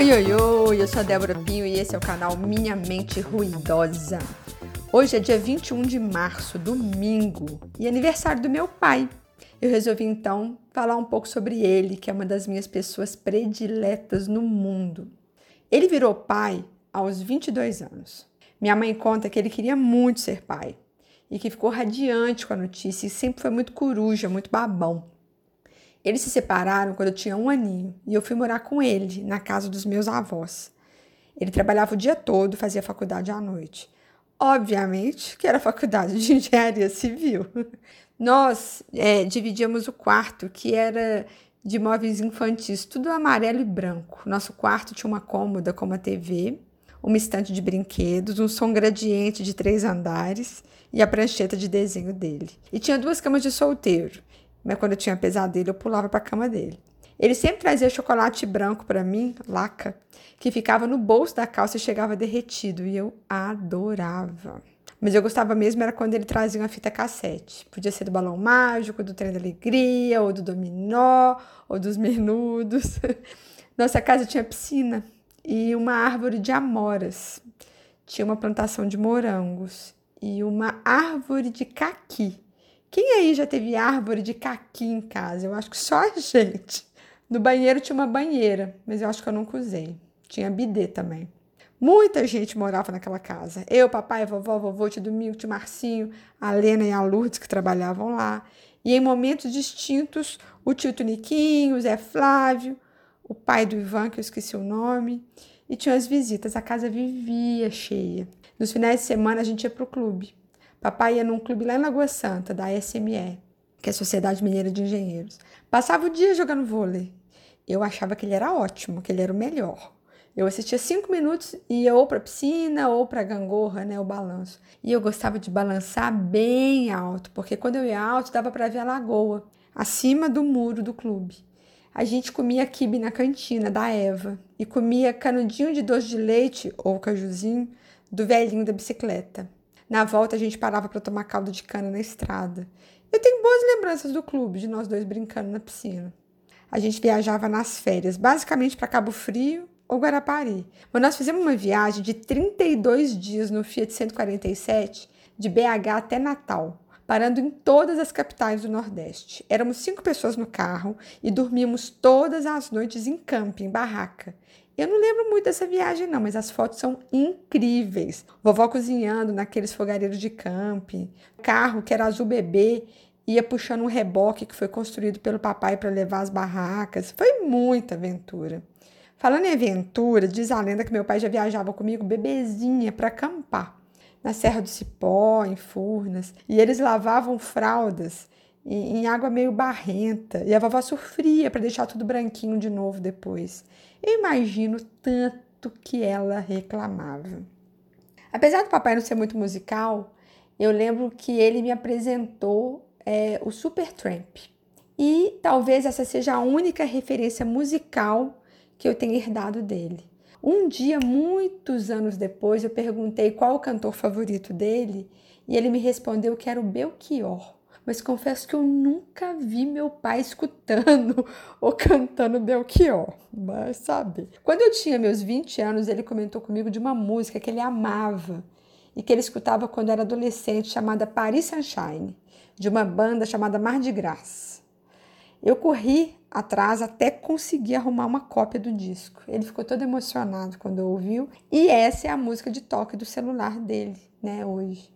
Oi, oi, oi, eu sou a Débora Pinho e esse é o canal Minha Mente Ruidosa. Hoje é dia 21 de março, domingo, e aniversário do meu pai. Eu resolvi então falar um pouco sobre ele, que é uma das minhas pessoas prediletas no mundo. Ele virou pai aos 22 anos. Minha mãe conta que ele queria muito ser pai e que ficou radiante com a notícia e sempre foi muito coruja, muito babão. Eles se separaram quando eu tinha um aninho e eu fui morar com ele na casa dos meus avós. Ele trabalhava o dia todo, fazia faculdade à noite. Obviamente que era faculdade de engenharia civil. Nós é, dividíamos o quarto, que era de móveis infantis, tudo amarelo e branco. Nosso quarto tinha uma cômoda com uma TV, uma estante de brinquedos, um som gradiente de três andares e a prancheta de desenho dele. E tinha duas camas de solteiro mas quando eu tinha pesadelo, eu pulava para a cama dele. Ele sempre trazia chocolate branco para mim, laca, que ficava no bolso da calça e chegava derretido, e eu adorava. Mas eu gostava mesmo era quando ele trazia uma fita cassete. Podia ser do Balão Mágico, do Trem da Alegria, ou do Dominó, ou dos Menudos. Nossa casa tinha piscina e uma árvore de amoras. Tinha uma plantação de morangos e uma árvore de caqui. Quem aí já teve árvore de caqui em casa? Eu acho que só a gente. No banheiro tinha uma banheira, mas eu acho que eu nunca usei. Tinha bidê também. Muita gente morava naquela casa. Eu, papai, vovó, vovô, tio Domingo, tio Marcinho, a Lena e a Lourdes que trabalhavam lá. E em momentos distintos, o tio Tuniquinho, o Zé Flávio, o pai do Ivan, que eu esqueci o nome. E tinha as visitas, a casa vivia cheia. Nos finais de semana a gente ia para o clube. Papai ia num clube lá em Lagoa Santa, da SME, que é a Sociedade Mineira de Engenheiros. Passava o dia jogando vôlei. Eu achava que ele era ótimo, que ele era o melhor. Eu assistia cinco minutos e ia ou para piscina ou para gangorra, né, o balanço. E eu gostava de balançar bem alto, porque quando eu ia alto dava para ver a lagoa, acima do muro do clube. A gente comia quibe na cantina da Eva e comia canudinho de doce de leite ou cajuzinho do velhinho da bicicleta. Na volta a gente parava para tomar caldo de cana na estrada. Eu tenho boas lembranças do clube, de nós dois brincando na piscina. A gente viajava nas férias, basicamente para Cabo Frio ou Guarapari. Mas nós fizemos uma viagem de 32 dias no Fiat 147, de BH até Natal, parando em todas as capitais do Nordeste. Éramos cinco pessoas no carro e dormíamos todas as noites em camping, em barraca. Eu não lembro muito dessa viagem, não, mas as fotos são incríveis. Vovó cozinhando naqueles fogareiros de camping, carro que era azul bebê ia puxando um reboque que foi construído pelo papai para levar as barracas. Foi muita aventura. Falando em aventura, diz a lenda que meu pai já viajava comigo bebezinha para acampar na Serra do Cipó, em Furnas, e eles lavavam fraldas em, água meio barrenta. E a vovó sofria para deixar tudo branquinho de novo depois. Eu imagino tanto que ela reclamava. Apesar do papai não ser muito musical, eu lembro que ele me apresentou é, o Supertramp. E talvez essa seja a única referência musical que eu tenha herdado dele. Um dia, muitos anos depois, eu perguntei qual o cantor favorito dele e ele me respondeu que era o Belchior mas confesso que eu nunca vi meu pai escutando ou cantando Belchior. Mas sabe. Quando eu tinha meus 20 anos, ele comentou comigo de uma música que ele amava e que ele escutava quando era adolescente, chamada Paris Sunshine, de uma banda chamada Mar de Graça. Eu corri atrás até conseguir arrumar uma cópia do disco. Ele ficou todo emocionado quando ouviu, e essa é a música de toque do celular dele, né, hoje.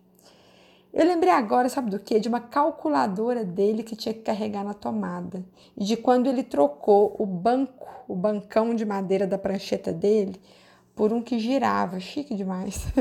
Eu lembrei agora, sabe do que? De uma calculadora dele que tinha que carregar na tomada. E de quando ele trocou o banco, o bancão de madeira da prancheta dele, por um que girava, chique demais.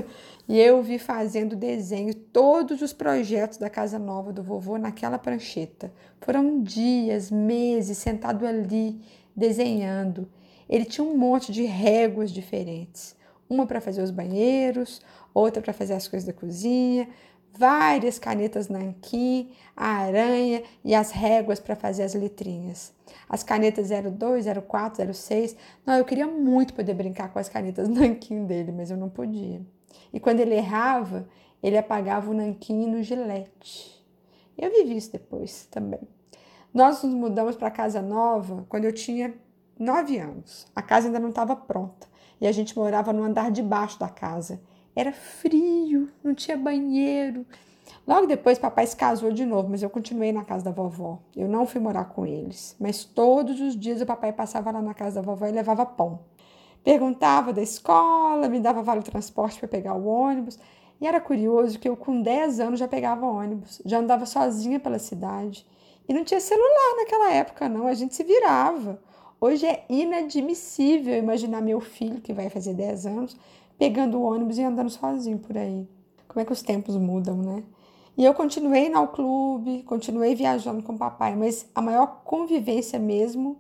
E eu vi fazendo desenho todos os projetos da casa nova do vovô naquela prancheta. Foram dias, meses sentado ali desenhando. Ele tinha um monte de réguas diferentes. Uma para fazer os banheiros, outra para fazer as coisas da cozinha, várias canetas nanquim, a aranha e as réguas para fazer as letrinhas. As canetas 02, 04, 06. Não, eu queria muito poder brincar com as canetas nanquim dele, mas eu não podia. E quando ele errava, ele apagava o nanquim no gilete. Eu vivi isso depois também. Nós nos mudamos para casa nova quando eu tinha nove anos. A casa ainda não estava pronta e a gente morava no andar de baixo da casa. Era frio, não tinha banheiro. Logo depois, papai se casou de novo, mas eu continuei na casa da vovó. Eu não fui morar com eles, mas todos os dias o papai passava lá na casa da vovó e levava pão. Perguntava da escola, me dava vale transporte para pegar o ônibus. E era curioso que eu, com 10 anos, já pegava ônibus, já andava sozinha pela cidade. E não tinha celular naquela época, não, a gente se virava. Hoje é inadmissível imaginar meu filho, que vai fazer 10 anos, pegando o ônibus e andando sozinho por aí. Como é que os tempos mudam, né? E eu continuei no clube, continuei viajando com o papai, mas a maior convivência mesmo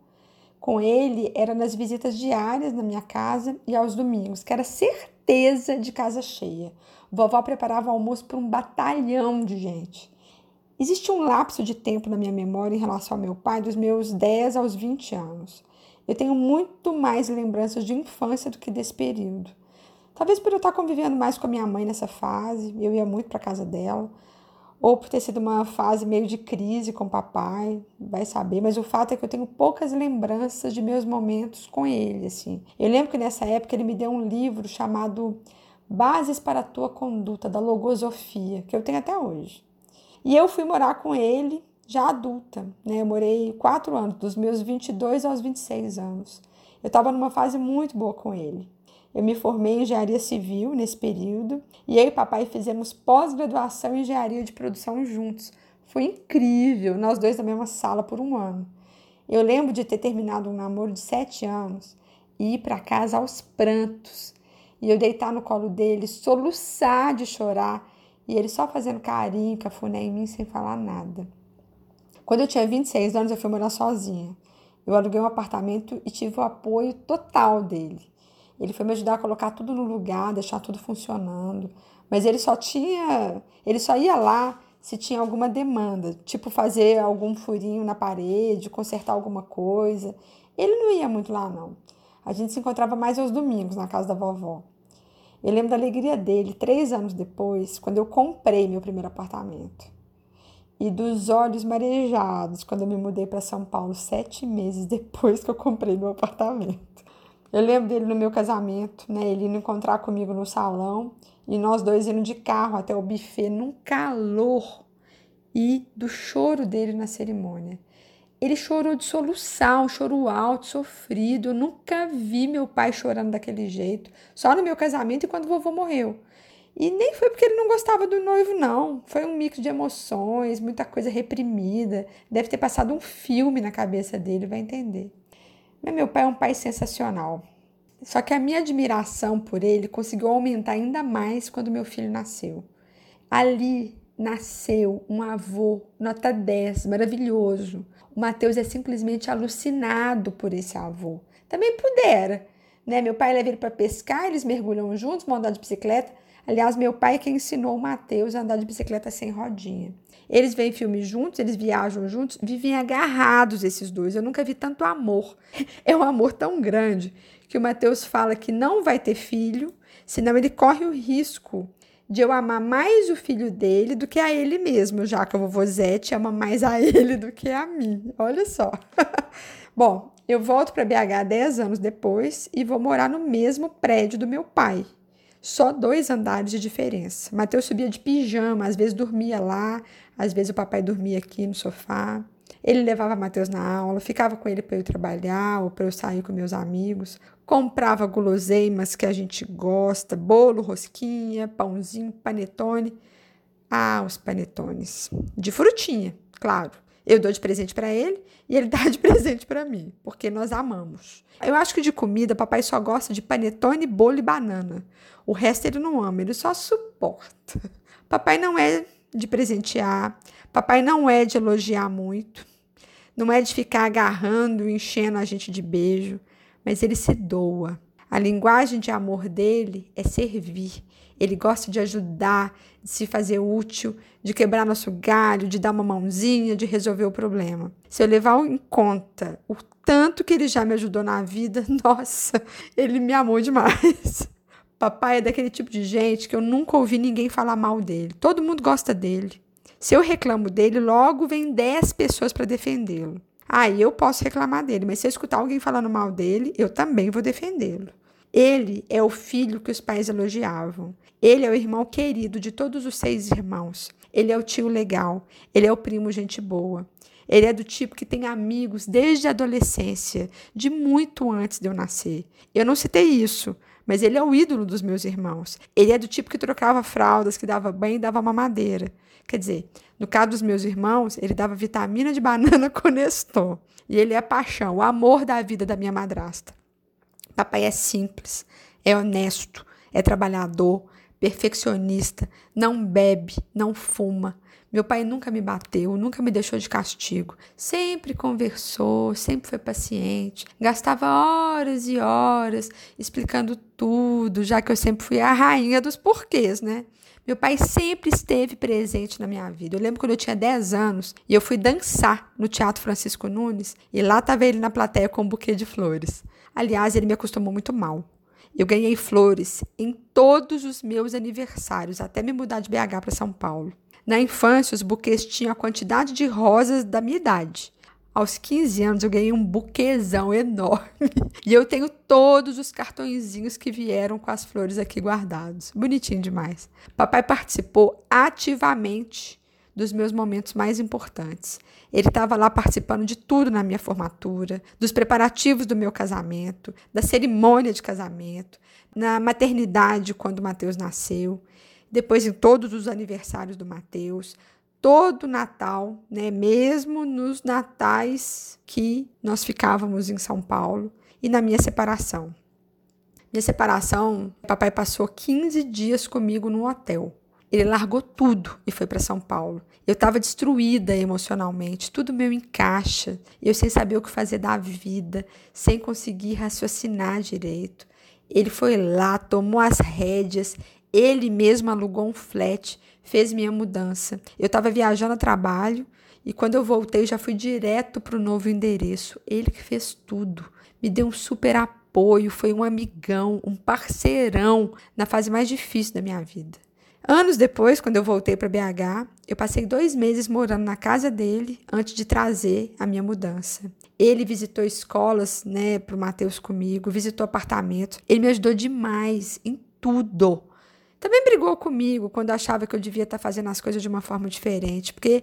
com ele era nas visitas diárias na minha casa e aos domingos, que era certeza de casa cheia. Vovó preparava almoço para um batalhão de gente. Existe um lapso de tempo na minha memória em relação ao meu pai, dos meus 10 aos 20 anos. Eu tenho muito mais lembranças de infância do que desse período. Talvez por eu estar convivendo mais com a minha mãe nessa fase, eu ia muito para casa dela, ou por ter sido uma fase meio de crise com o papai, vai saber, mas o fato é que eu tenho poucas lembranças de meus momentos com ele, assim. Eu lembro que nessa época ele me deu um livro chamado Bases para a Tua Conduta, da Logosofia, que eu tenho até hoje. E eu fui morar com ele já adulta, né? Eu morei quatro anos, dos meus 22 aos 26 anos. Eu estava numa fase muito boa com ele. Eu me formei em engenharia civil nesse período e eu e papai fizemos pós-graduação em engenharia de produção juntos. Foi incrível, nós dois na mesma sala por um ano. Eu lembro de ter terminado um namoro de sete anos e ir para casa aos prantos. E eu deitar no colo dele, soluçar de chorar e ele só fazendo carinho, cafuné em mim sem falar nada. Quando eu tinha 26 anos, eu fui morar sozinha. Eu aluguei um apartamento e tive o apoio total dele. Ele foi me ajudar a colocar tudo no lugar, deixar tudo funcionando. Mas ele só tinha. Ele só ia lá se tinha alguma demanda, tipo fazer algum furinho na parede, consertar alguma coisa. Ele não ia muito lá, não. A gente se encontrava mais aos domingos na casa da vovó. Eu lembro da alegria dele três anos depois, quando eu comprei meu primeiro apartamento e dos olhos marejados quando eu me mudei para São Paulo sete meses depois que eu comprei meu apartamento. Eu lembro dele no meu casamento, né? Ele indo encontrar comigo no salão e nós dois indo de carro até o buffet num calor e do choro dele na cerimônia. Ele chorou de soluçar, um choro alto, sofrido. Eu nunca vi meu pai chorando daquele jeito. Só no meu casamento e quando o vovô morreu. E nem foi porque ele não gostava do noivo, não. Foi um mix de emoções, muita coisa reprimida. Deve ter passado um filme na cabeça dele, vai entender. Mas meu pai é um pai sensacional. Só que a minha admiração por ele conseguiu aumentar ainda mais quando meu filho nasceu. Ali nasceu um avô nota 10, maravilhoso. O Mateus é simplesmente alucinado por esse avô. Também pudera, né? Meu pai leva ele para pescar, eles mergulham juntos, vão andar de bicicleta. Aliás, meu pai é que ensinou o Matheus a andar de bicicleta sem rodinha. Eles veem filmes juntos, eles viajam juntos, vivem agarrados esses dois. Eu nunca vi tanto amor. É um amor tão grande que o Matheus fala que não vai ter filho, senão ele corre o risco de eu amar mais o filho dele do que a ele mesmo, já que o vovô Zete ama mais a ele do que a mim. Olha só. Bom, eu volto para BH 10 anos depois e vou morar no mesmo prédio do meu pai, só dois andares de diferença. Mateus subia de pijama, às vezes dormia lá, às vezes o papai dormia aqui no sofá. Ele levava Mateus na aula, ficava com ele para eu trabalhar ou para eu sair com meus amigos, comprava guloseimas que a gente gosta, bolo, rosquinha, pãozinho, panetone. Ah, os panetones. De frutinha, claro. Eu dou de presente para ele e ele dá de presente para mim, porque nós amamos. Eu acho que de comida, papai só gosta de panetone, bolo e banana. O resto ele não ama, ele só suporta. Papai não é de presentear, papai não é de elogiar muito, não é de ficar agarrando, enchendo a gente de beijo, mas ele se doa. A linguagem de amor dele é servir. Ele gosta de ajudar, de se fazer útil, de quebrar nosso galho, de dar uma mãozinha, de resolver o problema. Se eu levar em conta o tanto que ele já me ajudou na vida, nossa, ele me amou demais. Papai é daquele tipo de gente que eu nunca ouvi ninguém falar mal dele. Todo mundo gosta dele. Se eu reclamo dele, logo vem 10 pessoas para defendê-lo. aí eu posso reclamar dele, mas se eu escutar alguém falando mal dele, eu também vou defendê-lo. Ele é o filho que os pais elogiavam. Ele é o irmão querido de todos os seis irmãos. Ele é o tio legal. Ele é o primo gente boa. Ele é do tipo que tem amigos desde a adolescência, de muito antes de eu nascer. Eu não citei isso, mas ele é o ídolo dos meus irmãos. Ele é do tipo que trocava fraldas, que dava banho e dava mamadeira. Quer dizer, no caso dos meus irmãos, ele dava vitamina de banana com Nestor. E ele é a paixão, o amor da vida da minha madrasta. Papai é simples, é honesto, é trabalhador, perfeccionista, não bebe, não fuma. Meu pai nunca me bateu, nunca me deixou de castigo. Sempre conversou, sempre foi paciente. Gastava horas e horas explicando tudo, já que eu sempre fui a rainha dos porquês, né? Meu pai sempre esteve presente na minha vida. Eu lembro quando eu tinha 10 anos e eu fui dançar no Teatro Francisco Nunes e lá estava ele na plateia com um buquê de flores. Aliás, ele me acostumou muito mal. Eu ganhei flores em todos os meus aniversários, até me mudar de BH para São Paulo. Na infância, os buquês tinham a quantidade de rosas da minha idade. Aos 15 anos eu ganhei um buquezão enorme. E eu tenho todos os cartõezinhos que vieram com as flores aqui guardados. Bonitinho demais. Papai participou ativamente dos meus momentos mais importantes. Ele estava lá participando de tudo na minha formatura, dos preparativos do meu casamento, da cerimônia de casamento, na maternidade quando o Mateus nasceu, depois em todos os aniversários do Mateus, todo Natal, né, mesmo nos natais que nós ficávamos em São Paulo e na minha separação. Minha separação, papai passou 15 dias comigo no hotel. Ele largou tudo e foi para São Paulo. Eu estava destruída emocionalmente, tudo meu encaixa, eu sem saber o que fazer da vida, sem conseguir raciocinar direito. Ele foi lá, tomou as rédeas, ele mesmo alugou um flat fez minha mudança. Eu estava viajando a trabalho e quando eu voltei já fui direto para o novo endereço. Ele que fez tudo, me deu um super apoio, foi um amigão, um parceirão na fase mais difícil da minha vida. Anos depois, quando eu voltei para BH, eu passei dois meses morando na casa dele antes de trazer a minha mudança. Ele visitou escolas, né, para o Matheus comigo, visitou apartamentos. Ele me ajudou demais em tudo. Também brigou comigo quando achava que eu devia estar fazendo as coisas de uma forma diferente, porque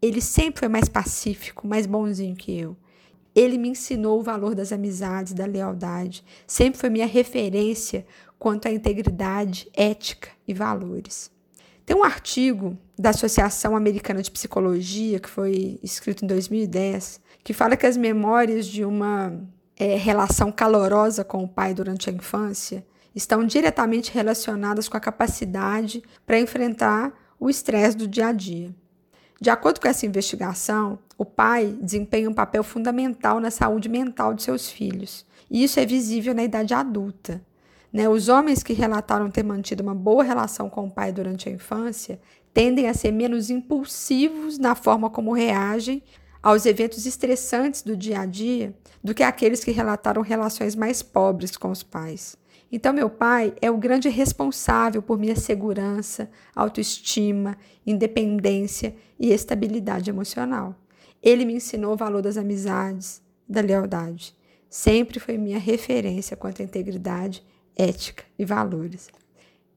ele sempre foi mais pacífico, mais bonzinho que eu. Ele me ensinou o valor das amizades, da lealdade, sempre foi minha referência quanto à integridade, ética e valores. Tem um artigo da Associação Americana de Psicologia, que foi escrito em 2010, que fala que as memórias de uma é, relação calorosa com o pai durante a infância estão diretamente relacionadas com a capacidade para enfrentar o estresse do dia a dia. De acordo com essa investigação, o pai desempenha um papel fundamental na saúde mental de seus filhos, e isso é visível na idade adulta. Né? Os homens que relataram ter mantido uma boa relação com o pai durante a infância tendem a ser menos impulsivos na forma como reagem aos eventos estressantes do dia a dia do que aqueles que relataram relações mais pobres com os pais. Então, meu pai é o grande responsável por minha segurança, autoestima, independência e estabilidade emocional. Ele me ensinou o valor das amizades, da lealdade. Sempre foi minha referência quanto à integridade, ética e valores.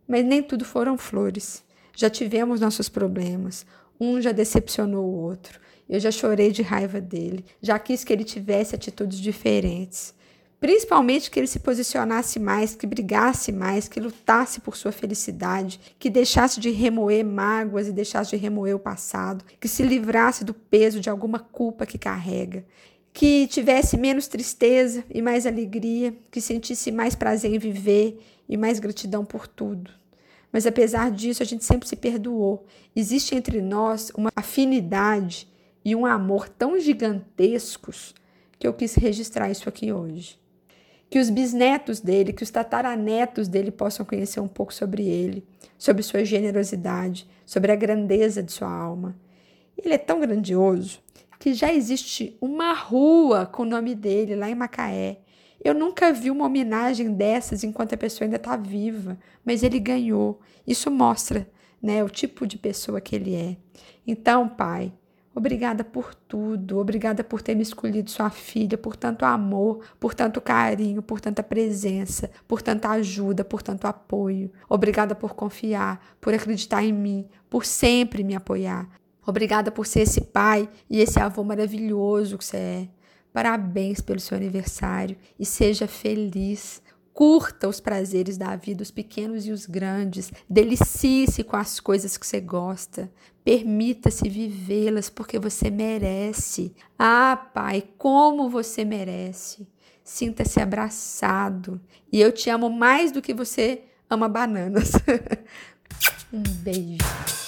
Mas nem tudo foram flores. Já tivemos nossos problemas. Um já decepcionou o outro. Eu já chorei de raiva dele. Já quis que ele tivesse atitudes diferentes. Principalmente que ele se posicionasse mais, que brigasse mais, que lutasse por sua felicidade, que deixasse de remoer mágoas e deixasse de remoer o passado, que se livrasse do peso de alguma culpa que carrega, que tivesse menos tristeza e mais alegria, que sentisse mais prazer em viver e mais gratidão por tudo. Mas apesar disso, a gente sempre se perdoou. Existe entre nós uma afinidade e um amor tão gigantescos que eu quis registrar isso aqui hoje que os bisnetos dele, que os tataranetos dele possam conhecer um pouco sobre ele, sobre sua generosidade, sobre a grandeza de sua alma. Ele é tão grandioso que já existe uma rua com o nome dele lá em Macaé. Eu nunca vi uma homenagem dessas enquanto a pessoa ainda está viva, mas ele ganhou. Isso mostra né, o tipo de pessoa que ele é. Então, Pai, Obrigada por tudo, obrigada por ter me escolhido sua filha, por tanto amor, por tanto carinho, por tanta presença, por tanta ajuda, por tanto apoio. Obrigada por confiar, por acreditar em mim, por sempre me apoiar. Obrigada por ser esse pai e esse avô maravilhoso que você é. Parabéns pelo seu aniversário e seja feliz. Curta os prazeres da vida, os pequenos e os grandes. Delicie-se com as coisas que você gosta. Permita-se vivê-las porque você merece. Ah, Pai, como você merece. Sinta-se abraçado. E eu te amo mais do que você ama bananas. um beijo.